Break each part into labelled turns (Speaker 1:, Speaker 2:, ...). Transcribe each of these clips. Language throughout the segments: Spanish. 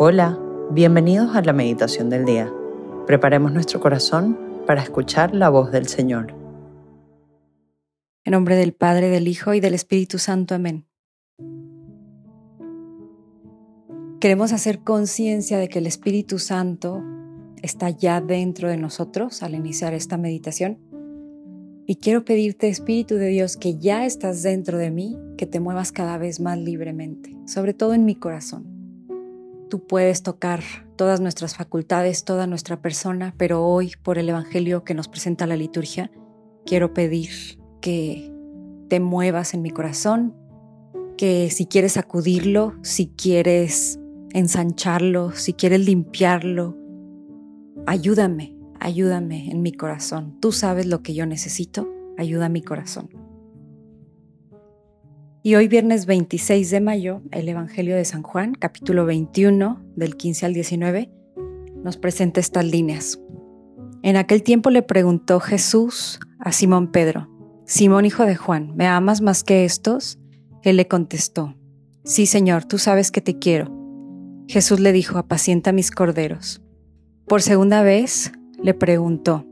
Speaker 1: Hola, bienvenidos a la meditación del día. Preparemos nuestro corazón para escuchar la voz del Señor.
Speaker 2: En nombre del Padre, del Hijo y del Espíritu Santo. Amén. Queremos hacer conciencia de que el Espíritu Santo está ya dentro de nosotros al iniciar esta meditación. Y quiero pedirte, Espíritu de Dios, que ya estás dentro de mí, que te muevas cada vez más libremente, sobre todo en mi corazón Tú puedes tocar todas nuestras facultades, toda nuestra persona, pero hoy, por el Evangelio que nos presenta la liturgia, quiero pedir que te muevas en mi corazón, que si quieres sacudirlo, si quieres ensancharlo, si quieres limpiarlo, ayúdame, ayúdame en mi corazón. Tú sabes lo que yo necesito, ayuda a mi corazón. Y hoy viernes 26 de mayo, el Evangelio de San Juan, capítulo 21, del 15 al 19, nos presenta estas líneas. En aquel tiempo le preguntó Jesús a Simón Pedro, Simón hijo de Juan, ¿me amas más que estos? Él le contestó, Sí, Señor, tú sabes que te quiero. Jesús le dijo, apacienta mis corderos. Por segunda vez le preguntó,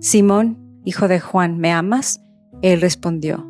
Speaker 2: Simón, hijo de Juan, ¿me amas? Él respondió,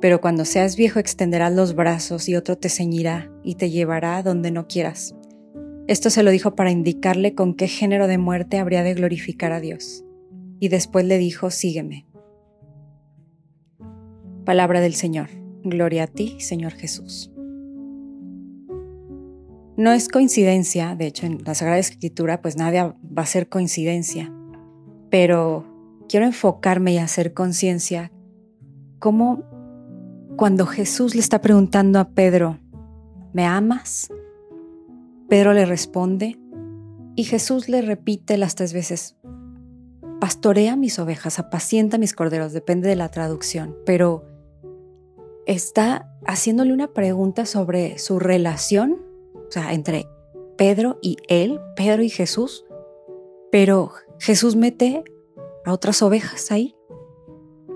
Speaker 2: Pero cuando seas viejo extenderás los brazos y otro te ceñirá y te llevará donde no quieras. Esto se lo dijo para indicarle con qué género de muerte habría de glorificar a Dios. Y después le dijo, sígueme. Palabra del Señor. Gloria a ti, Señor Jesús. No es coincidencia, de hecho en la Sagrada Escritura pues nada va a ser coincidencia, pero quiero enfocarme y hacer conciencia cómo cuando Jesús le está preguntando a Pedro, ¿me amas? Pedro le responde y Jesús le repite las tres veces, pastorea mis ovejas, apacienta mis corderos, depende de la traducción, pero está haciéndole una pregunta sobre su relación, o sea, entre Pedro y él, Pedro y Jesús, pero Jesús mete a otras ovejas ahí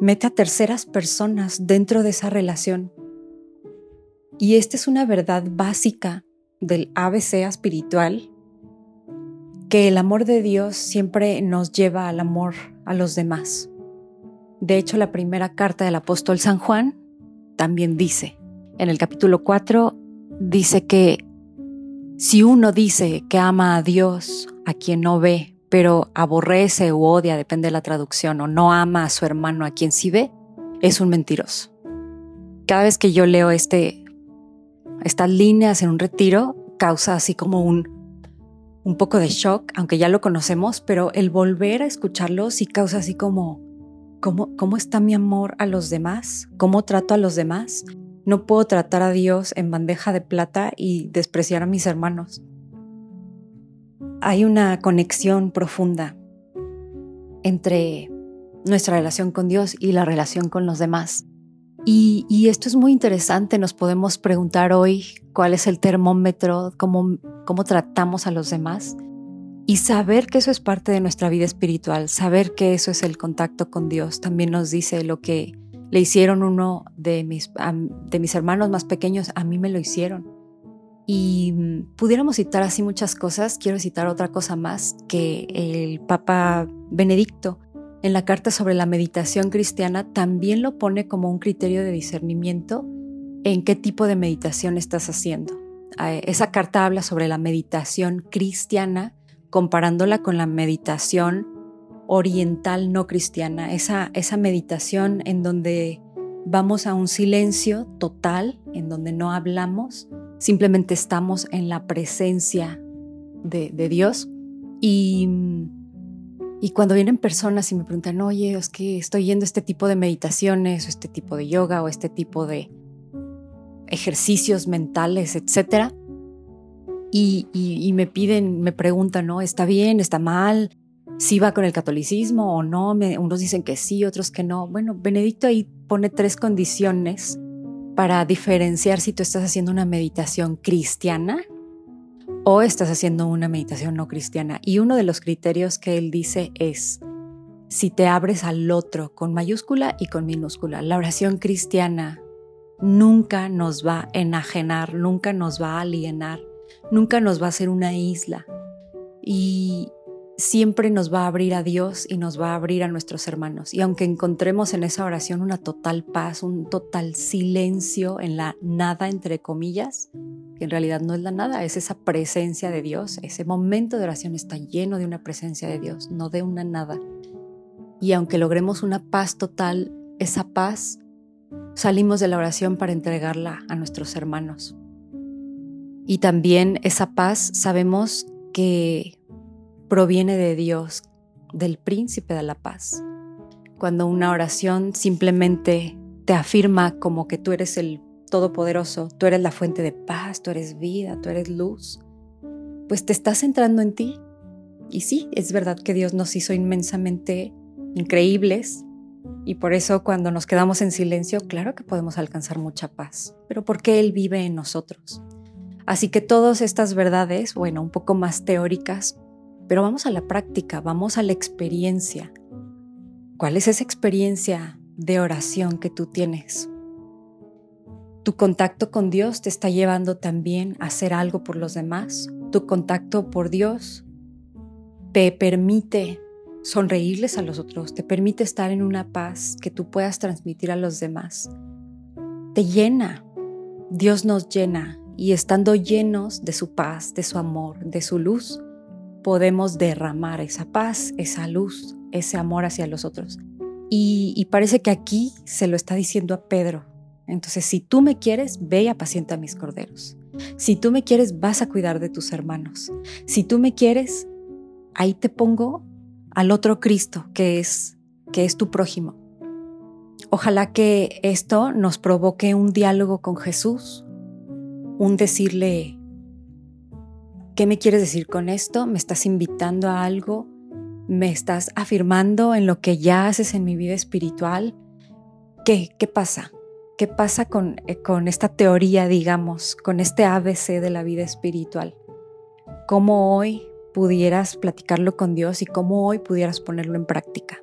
Speaker 2: mete a terceras personas dentro de esa relación. Y esta es una verdad básica del ABC espiritual, que el amor de Dios siempre nos lleva al amor a los demás. De hecho, la primera carta del apóstol San Juan también dice, en el capítulo 4, dice que si uno dice que ama a Dios, a quien no ve, pero aborrece o odia, depende de la traducción, o no ama a su hermano a quien sí ve, es un mentiroso. Cada vez que yo leo este, estas líneas en un retiro, causa así como un, un poco de shock, aunque ya lo conocemos, pero el volver a escucharlo sí causa así como, ¿cómo, ¿cómo está mi amor a los demás? ¿Cómo trato a los demás? No puedo tratar a Dios en bandeja de plata y despreciar a mis hermanos hay una conexión profunda entre nuestra relación con Dios y la relación con los demás. Y, esto es muy interesante, nos podemos preguntar hoy cuál es el termómetro, cómo, cómo tratamos a los demás y saber que eso es parte de nuestra vida espiritual, saber que eso es el contacto con Dios. También nos dice lo que le hicieron uno de mis, de mis hermanos más pequeños, a mí me lo hicieron. Y mm, pudiéramos citar así muchas cosas, quiero citar otra cosa más que el Papa Benedicto en la carta sobre la meditación cristiana también lo pone como un criterio de discernimiento en qué tipo de meditación estás haciendo. Ah, esa carta habla sobre la meditación cristiana comparándola con la meditación oriental no cristiana, esa, esa meditación en donde vamos a un silencio total, en donde no hablamos, simplemente estamos en la presencia de, Dios. Y, y, cuando vienen personas y me preguntan, oye, es que estoy yendo a este tipo de meditaciones, o este tipo de yoga, o este tipo de ejercicios mentales, etc., y, me piden, me preguntan, ¿no? ¿Está bien? ¿Está mal? ¿Si va con el catolicismo o no? unos dicen que sí, otros que no. Bueno, Benedicto ahí pone tres condiciones para diferenciar si tú estás haciendo una meditación cristiana o estás haciendo una meditación no cristiana. Y uno de los criterios que él dice es si te abres al otro con mayúscula y con minúscula. La oración cristiana nunca nos va a enajenar, nunca nos va a alienar, nunca nos va a hacer una isla y siempre nos va a abrir a Dios y nos va a abrir a nuestros hermanos. Y aunque encontremos en esa oración una total paz, un total silencio en la nada, entre comillas, que en realidad no es la nada, es esa presencia de Dios, ese momento de oración está lleno de una presencia de Dios, no de una nada. Y aunque logremos una paz total, esa paz salimos de la oración para entregarla a nuestros hermanos. Y también esa paz sabemos que proviene de Dios, del príncipe de la paz. Cuando una oración simplemente te afirma como que tú eres el todopoderoso, tú eres la fuente de paz, tú eres vida, tú eres luz, pues te estás centrando en ti. Y sí, es verdad que Dios nos hizo inmensamente increíbles y por eso cuando nos quedamos en silencio, claro que podemos alcanzar mucha paz, pero porque Él vive en nosotros. Así que todas estas verdades, bueno, un poco más teóricas, pero vamos a la práctica, vamos a la experiencia. ¿Cuál es esa experiencia de oración que tú tienes? Tu contacto con Dios te está llevando también a hacer algo por los demás. Tu contacto por Dios te permite sonreírles a los otros, te permite estar en una paz que tú puedas transmitir a los demás. Te llena. Dios nos llena y estando llenos de su paz, de su amor, de su luz, podemos derramar esa paz, esa luz, ese amor hacia los otros. Y, parece que aquí se lo está diciendo a Pedro. Entonces, si tú me quieres, ve y apacienta a mis corderos. Si tú me quieres, vas a cuidar de tus hermanos. Si tú me quieres, ahí te pongo al otro Cristo que es, que es tu prójimo. Ojalá que esto nos provoque un diálogo con Jesús, un decirle, ¿qué me quieres decir con esto? ¿Me estás invitando a algo? ¿Me estás afirmando en lo que ya haces en mi vida espiritual? ¿Qué, qué pasa? ¿Qué pasa con, eh, con esta teoría, digamos, con este ABC de la vida espiritual? ¿Cómo hoy pudieras platicarlo con Dios y cómo hoy pudieras ponerlo en práctica.